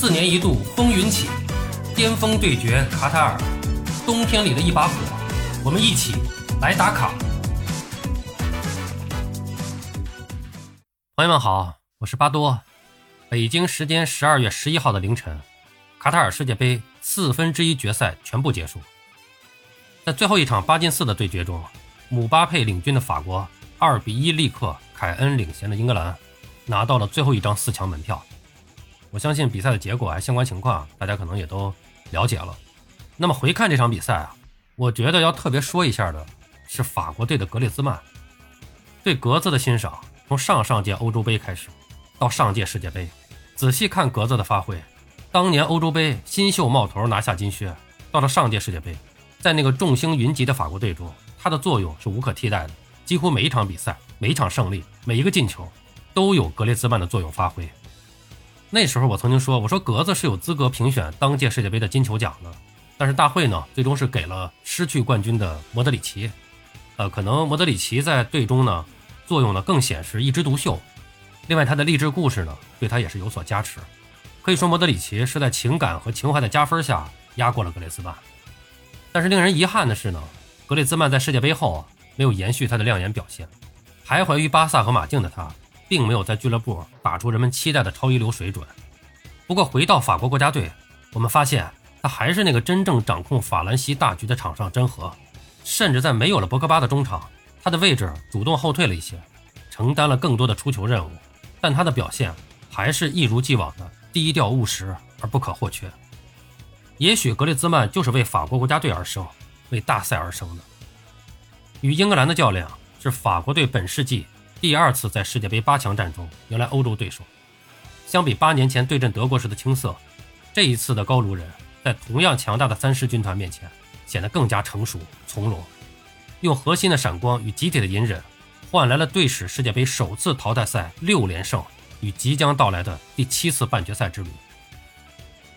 四年一度风云起，巅峰对决卡塔尔，冬天里的一把火，我们一起来打卡。朋友们好，我是巴多。北京时间十二月十一号的凌晨，卡塔尔世界杯四分之一决赛全部结束。在最后一场八进四的对决中，姆巴佩领军的法国二比一力克凯恩领衔的英格兰，拿到了最后一张四强门票。我相信比赛的结果啊，相关情况大家可能也都了解了。那么回看这场比赛啊，我觉得要特别说一下的是法国队的格列兹曼。对格子的欣赏从上上届欧洲杯开始，到上届世界杯，仔细看格子的发挥。当年欧洲杯新秀冒头拿下金靴，到了上届世界杯，在那个众星云集的法国队中，他的作用是无可替代的。几乎每一场比赛、每一场胜利、每一个进球，都有格列兹曼的作用发挥。那时候我曾经说，我说格子是有资格评选当届世界杯的金球奖的，但是大会呢，最终是给了失去冠军的莫德里奇。呃，可能莫德里奇在队中呢作用呢更显示一枝独秀。另外，他的励志故事呢对他也是有所加持。可以说，莫德里奇是在情感和情怀的加分下压过了格列兹曼。但是令人遗憾的是呢，格列兹曼在世界杯后啊没有延续他的亮眼表现，徘徊于巴萨和马竞的他。并没有在俱乐部打出人们期待的超一流水准。不过回到法国国家队，我们发现他还是那个真正掌控法兰西大局的场上真核。甚至在没有了博格巴的中场，他的位置主动后退了一些，承担了更多的出球任务。但他的表现还是一如既往的低调务实而不可或缺。也许格列兹曼就是为法国国家队而生，为大赛而生的。与英格兰的较量是法国队本世纪。第二次在世界杯八强战中迎来欧洲对手，相比八年前对阵德国时的青涩，这一次的高卢人在同样强大的三狮军团面前显得更加成熟从容，用核心的闪光与集体的隐忍，换来了队史世界杯首次淘汰赛六连胜与即将到来的第七次半决赛之旅。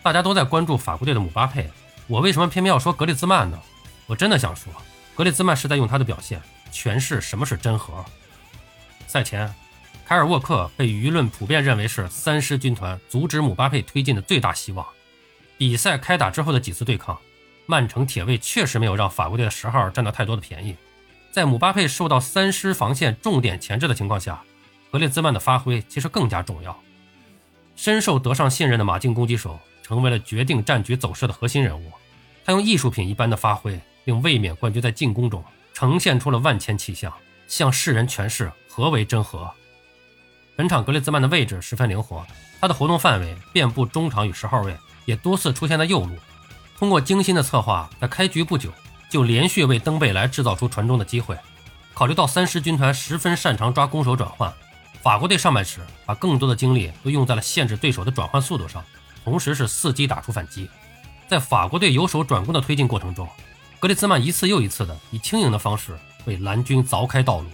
大家都在关注法国队的姆巴佩，我为什么偏偏要说格列兹曼呢？我真的想说，格列兹曼是在用他的表现诠释什么是真核。赛前，凯尔沃克被舆论普遍认为是三狮军团阻止姆巴佩推进的最大希望。比赛开打之后的几次对抗，曼城铁卫确实没有让法国队的十号占到太多的便宜。在姆巴佩受到三狮防线重点钳制的情况下，格列兹曼的发挥其实更加重要。深受德尚信任的马竞攻击手成为了决定战局走势的核心人物。他用艺术品一般的发挥，令卫冕冠军在进攻中呈现出了万千气象，向世人诠释。何为真核？本场格列兹曼的位置十分灵活，他的活动范围遍布中场与十号位，也多次出现在右路。通过精心的策划，在开局不久就连续为登贝莱制造出传中的机会。考虑到三狮军团十分擅长抓攻守转换，法国队上半时把更多的精力都用在了限制对手的转换速度上，同时是伺机打出反击。在法国队由守转攻的推进过程中，格列兹曼一次又一次的以轻盈的方式为蓝军凿开道路。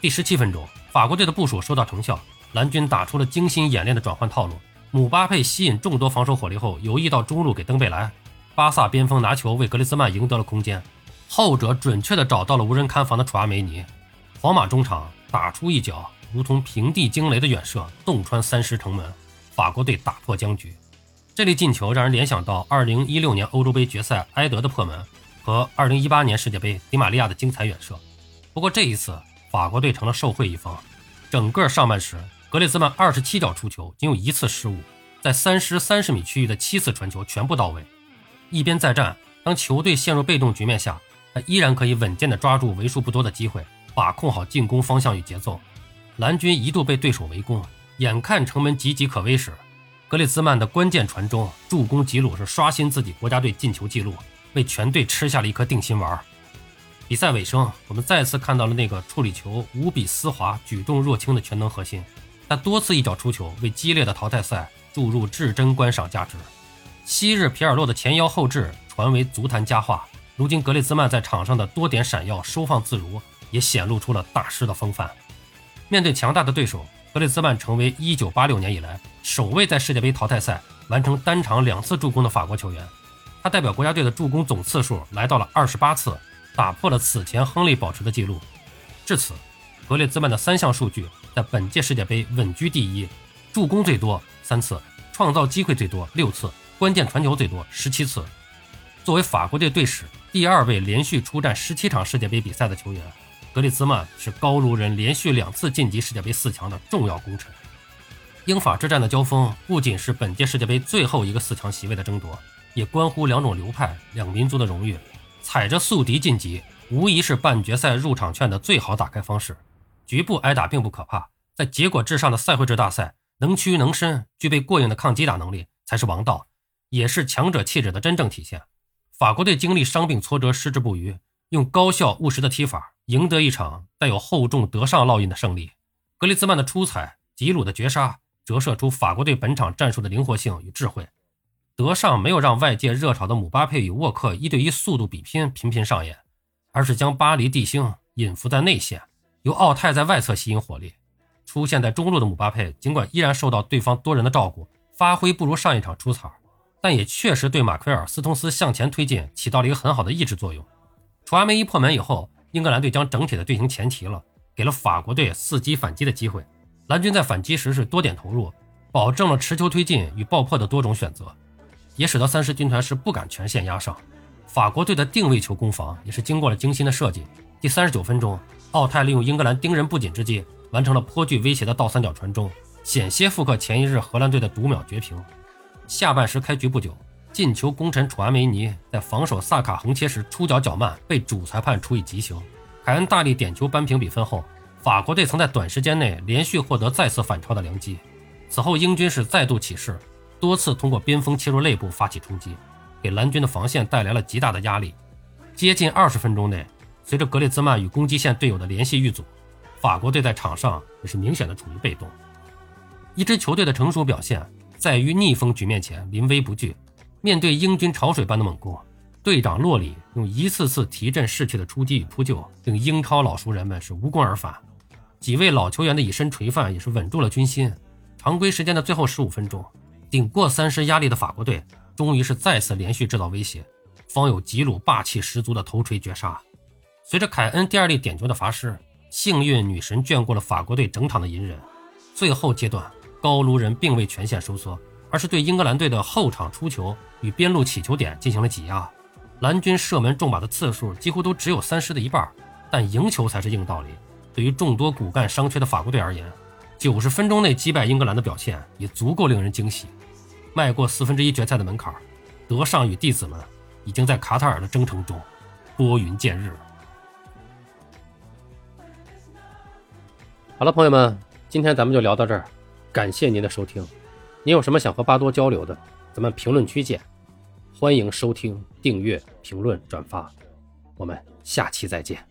第十七分钟，法国队的部署收到成效，蓝军打出了精心演练的转换套路。姆巴佩吸引众多防守火力后，游移到中路给登贝莱。巴萨边锋拿球为格列兹曼赢得了空间，后者准确地找到了无人看防的楚阿梅尼。皇马中场打出一脚如同平地惊雷的远射，洞穿三狮城门，法国队打破僵局。这粒进球让人联想到2016年欧洲杯决赛埃德的破门和2018年世界杯迪玛利亚的精彩远射。不过这一次。法国队成了受贿一方，整个上半时，格列兹曼二十七脚出球，仅有一次失误，在三狮三十米区域的七次传球全部到位。一边再战，当球队陷入被动局面下，他依然可以稳健地抓住为数不多的机会，把控好进攻方向与节奏。蓝军一度被对手围攻，眼看城门岌岌可危时，格列兹曼的关键传中助攻吉鲁是刷新自己国家队进球纪录，为全队吃下了一颗定心丸。比赛尾声，我们再次看到了那个处理球无比丝滑、举重若轻的全能核心。他多次一脚出球，为激烈的淘汰赛注入至真观赏价值。昔日皮尔洛的前腰后置传为足坛佳话，如今格列兹曼在场上的多点闪耀、收放自如，也显露出了大师的风范。面对强大的对手，格列兹曼成为1986年以来首位在世界杯淘汰赛完成单场两次助攻的法国球员。他代表国家队的助攻总次数来到了28次。打破了此前亨利保持的记录。至此，格列兹曼的三项数据在本届世界杯稳居第一：助攻最多三次，创造机会最多六次，关键传球最多十七次。作为法国队队史第二位连续出战十七场世界杯比赛的球员，格列兹曼是高卢人连续两次晋级世界杯四强的重要功臣。英法之战的交锋不仅是本届世界杯最后一个四强席位的争夺，也关乎两种流派、两民族的荣誉。踩着宿敌晋级，无疑是半决赛入场券的最好打开方式。局部挨打并不可怕，在结果至上的赛会制大赛，能屈能伸，具备过硬的抗击打能力才是王道，也是强者气质的真正体现。法国队经历伤病挫折，矢志不渝，用高效务实的踢法赢得一场带有厚重德尚烙印的胜利。格里兹曼的出彩，吉鲁的绝杀，折射出法国队本场战术的灵活性与智慧。德尚没有让外界热炒的姆巴佩与沃克一对一速度比拼频频上演，而是将巴黎地星隐伏在内线。由奥泰在外侧吸引火力，出现在中路的姆巴佩，尽管依然受到对方多人的照顾，发挥不如上一场出彩，但也确实对马奎尔斯通斯向前推进起到了一个很好的抑制作用。楚阿梅一破门以后，英格兰队将整体的队形前提了，给了法国队伺机反击的机会。蓝军在反击时是多点投入，保证了持球推进与爆破的多种选择，也使得三狮军团是不敢全线压上。法国队的定位球攻防也是经过了精心的设计。第三十九分钟。奥泰利用英格兰盯人不紧之际，完成了颇具威胁的倒三角传中，险些复刻前一日荷兰队的独秒绝平。下半时开局不久，进球功臣楚阿梅尼在防守萨卡横切时出脚较慢，被主裁判处以极刑。凯恩大力点球扳平比分后，法国队曾在短时间内连续获得再次反超的良机。此后，英军是再度起势，多次通过边锋切入内部发起冲击，给蓝军的防线带来了极大的压力。接近二十分钟内。随着格列兹曼与攻击线队友的联系遇阻，法国队在场上也是明显的处于被动。一支球队的成熟表现在于逆风局面前临危不惧。面对英军潮水般的猛攻，队长洛里用一次次提振士气的出击与扑救，令英超老熟人们是无功而返。几位老球员的以身垂范也是稳住了军心。常规时间的最后十五分钟，顶过三狮压力的法国队终于是再次连续制造威胁，方有吉鲁霸气十足的头锤绝杀。随着凯恩第二粒点球的罚失，幸运女神眷顾了法国队整场的隐忍。最后阶段，高卢人并未全线收缩，而是对英格兰队的后场出球与边路起球点进行了挤压。蓝军射门中靶的次数几乎都只有三狮的一半，但赢球才是硬道理。对于众多骨干伤缺的法国队而言，九十分钟内击败英格兰的表现也足够令人惊喜。迈过四分之一决赛的门槛，德尚与弟子们已经在卡塔尔的征程中拨云见日了。好了，朋友们，今天咱们就聊到这儿，感谢您的收听。您有什么想和巴多交流的，咱们评论区见。欢迎收听、订阅、评论、转发，我们下期再见。